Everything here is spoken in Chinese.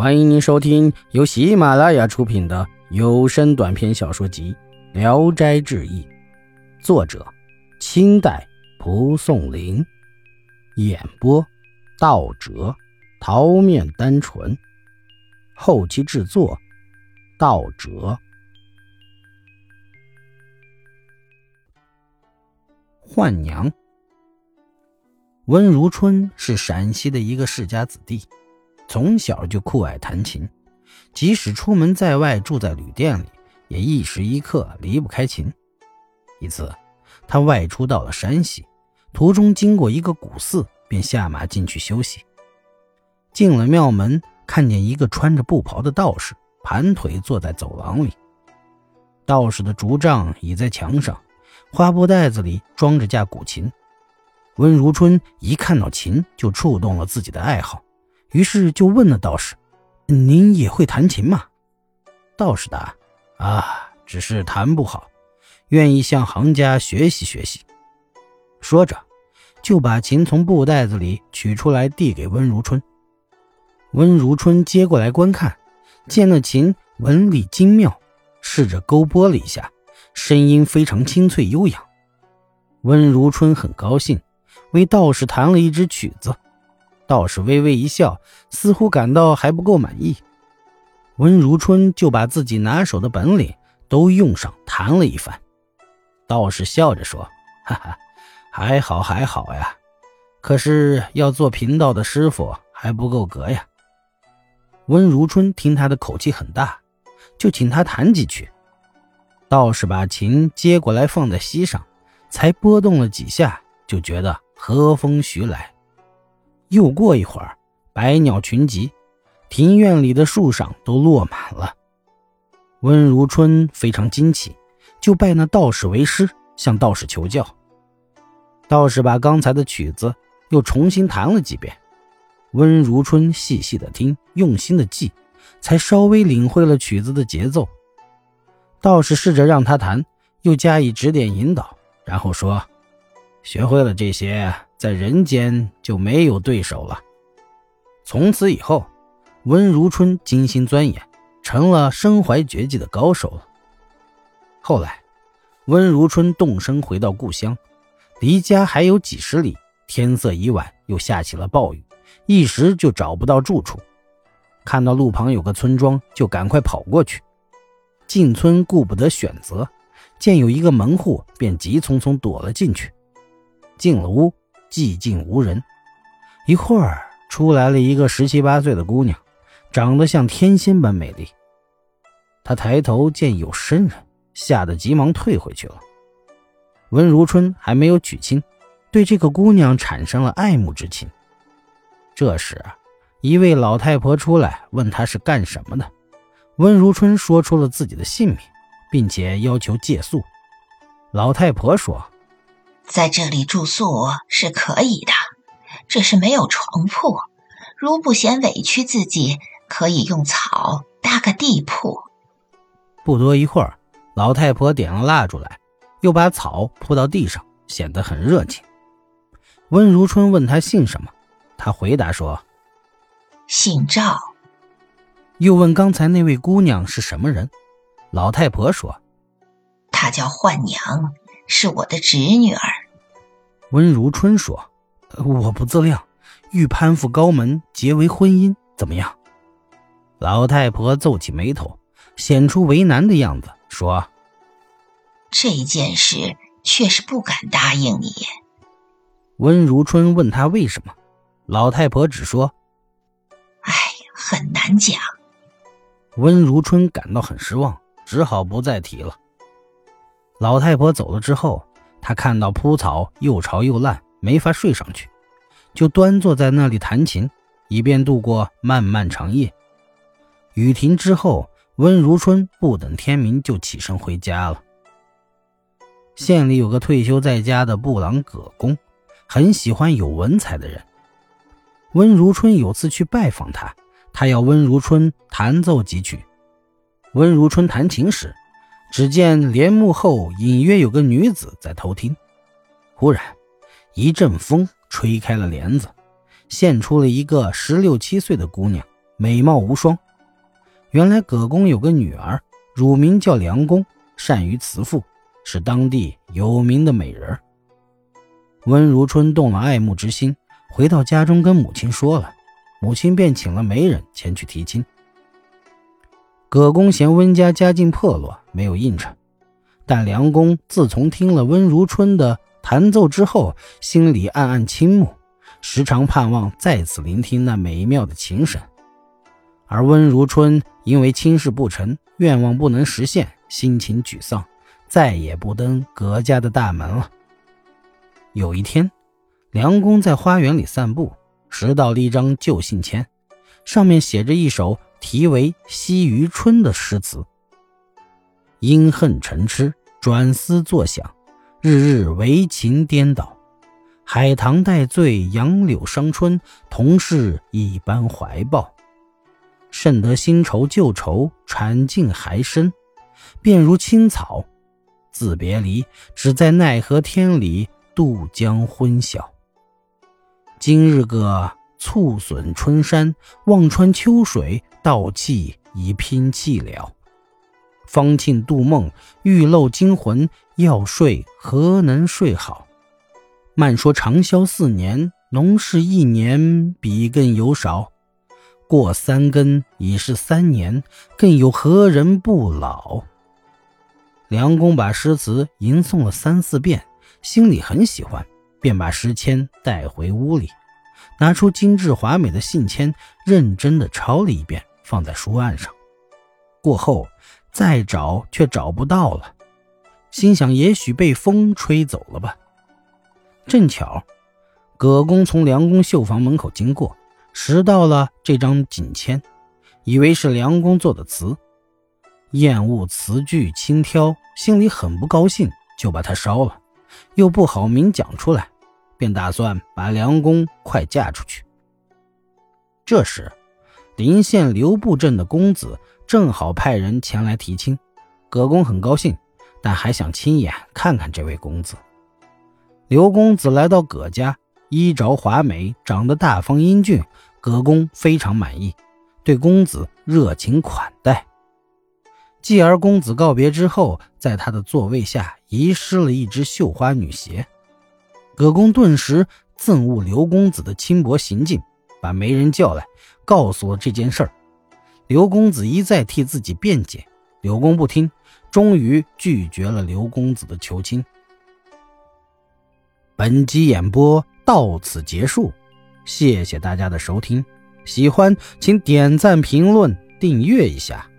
欢迎您收听由喜马拉雅出品的有声短篇小说集《聊斋志异》，作者：清代蒲松龄，演播：道哲、桃面单纯，后期制作：道哲。换娘，温如春是陕西的一个世家子弟。从小就酷爱弹琴，即使出门在外住在旅店里，也一时一刻离不开琴。一次，他外出到了山西，途中经过一个古寺，便下马进去休息。进了庙门，看见一个穿着布袍的道士盘腿坐在走廊里，道士的竹杖倚在墙上，花布袋子里装着架古琴。温如春一看到琴，就触动了自己的爱好。于是就问了道士：“您也会弹琴吗？”道士答：“啊，只是弹不好，愿意向行家学习学习。”说着，就把琴从布袋子里取出来，递给温如春。温如春接过来观看，见那琴纹理精妙，试着勾拨了一下，声音非常清脆悠扬。温如春很高兴，为道士弹了一支曲子。道士微微一笑，似乎感到还不够满意。温如春就把自己拿手的本领都用上，弹了一番。道士笑着说：“哈哈，还好还好呀，可是要做贫道的师傅还不够格呀。”温如春听他的口气很大，就请他弹几曲。道士把琴接过来放在膝上，才拨动了几下，就觉得和风徐来。又过一会儿，百鸟群集，庭院里的树上都落满了。温如春非常惊奇，就拜那道士为师，向道士求教。道士把刚才的曲子又重新弹了几遍。温如春细细的听，用心的记，才稍微领会了曲子的节奏。道士试着让他弹，又加以指点引导，然后说：“学会了这些。”在人间就没有对手了。从此以后，温如春精心钻研，成了身怀绝技的高手了。后来，温如春动身回到故乡，离家还有几十里，天色已晚，又下起了暴雨，一时就找不到住处。看到路旁有个村庄，就赶快跑过去。进村顾不得选择，见有一个门户，便急匆匆躲了进去。进了屋。寂静无人，一会儿出来了一个十七八岁的姑娘，长得像天仙般美丽。他抬头见有生人，吓得急忙退回去了。温如春还没有娶亲，对这个姑娘产生了爱慕之情。这时，一位老太婆出来问她是干什么的，温如春说出了自己的姓名，并且要求借宿。老太婆说。在这里住宿是可以的，只是没有床铺。如不嫌委屈自己，可以用草搭个地铺。不多一会儿，老太婆点了蜡烛来，又把草铺到地上，显得很热情。温如春问她姓什么，她回答说：“姓赵。”又问刚才那位姑娘是什么人，老太婆说：“她叫焕娘。”是我的侄女儿，温如春说：“我不自量，欲攀附高门，结为婚姻，怎么样？”老太婆皱起眉头，显出为难的样子，说：“这件事却是不敢答应你。”温如春问他为什么，老太婆只说：“哎，很难讲。”温如春感到很失望，只好不再提了。老太婆走了之后，他看到铺草又潮又烂，没法睡上去，就端坐在那里弹琴，以便度过漫漫长夜。雨停之后，温如春不等天明就起身回家了。县里有个退休在家的布朗葛公，很喜欢有文采的人。温如春有次去拜访他，他要温如春弹奏几曲。温如春弹琴时。只见帘幕后隐约有个女子在偷听。忽然，一阵风吹开了帘子，现出了一个十六七岁的姑娘，美貌无双。原来葛公有个女儿，乳名叫梁公，善于辞赋，是当地有名的美人。温如春动了爱慕之心，回到家中跟母亲说了，母亲便请了媒人前去提亲。葛公嫌温家家境破落，没有应承。但梁公自从听了温如春的弹奏之后，心里暗暗倾慕，时常盼望再次聆听那美妙的琴声。而温如春因为亲事不成，愿望不能实现，心情沮丧，再也不登葛家的大门了。有一天，梁公在花园里散步，拾到了一张旧信签，上面写着一首。题为《惜余春》的诗词：因恨成痴，转思作想，日日为情颠倒。海棠带醉，杨柳伤春，同是一般怀抱。甚得新愁旧愁，产尽还深，便如青草。自别离，只在奈何天里渡江昏晓。今日个。促损春山，望穿秋水，道气已拼气了。方庆度梦，玉漏惊魂，要睡何能睡好？慢说长宵四年，农事一年比更有少。过三更已是三年，更有何人不老？梁公把诗词吟诵了三四遍，心里很喜欢，便把诗签带回屋里。拿出精致华美的信签，认真的抄了一遍，放在书案上。过后再找，却找不到了。心想，也许被风吹走了吧。正巧，葛公从梁公绣房门口经过，拾到了这张锦签，以为是梁公做的词，厌恶词句轻佻，心里很不高兴，就把它烧了，又不好明讲出来。便打算把梁公快嫁出去。这时，临县刘布镇的公子正好派人前来提亲，葛公很高兴，但还想亲眼看看这位公子。刘公子来到葛家，衣着华美，长得大方英俊，葛公非常满意，对公子热情款待。继而公子告别之后，在他的座位下遗失了一只绣花女鞋。葛公顿时憎恶刘公子的轻薄行径，把媒人叫来，告诉了这件事儿。刘公子一再替自己辩解，柳公不听，终于拒绝了刘公子的求亲。本集演播到此结束，谢谢大家的收听，喜欢请点赞、评论、订阅一下。